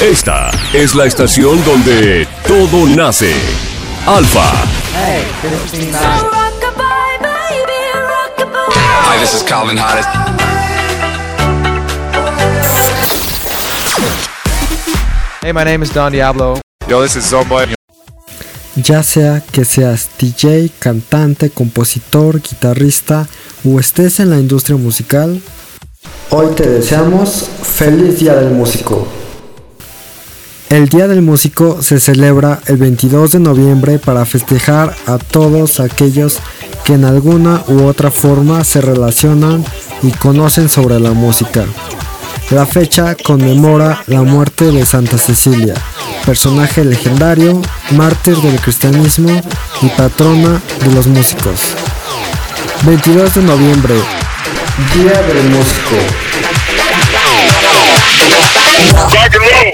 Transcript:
Esta es la estación donde todo nace. Alfa. Hi, this is Calvin Harris. Hey, my name is Don Diablo. Yo, this is Zomboy. Ya sea que seas DJ, cantante, compositor, guitarrista o estés en la industria musical, hoy te deseamos feliz Día del Músico. El Día del Músico se celebra el 22 de noviembre para festejar a todos aquellos que en alguna u otra forma se relacionan y conocen sobre la música. La fecha conmemora la muerte de Santa Cecilia, personaje legendario, mártir del cristianismo y patrona de los músicos. 22 de noviembre, Día del Músico.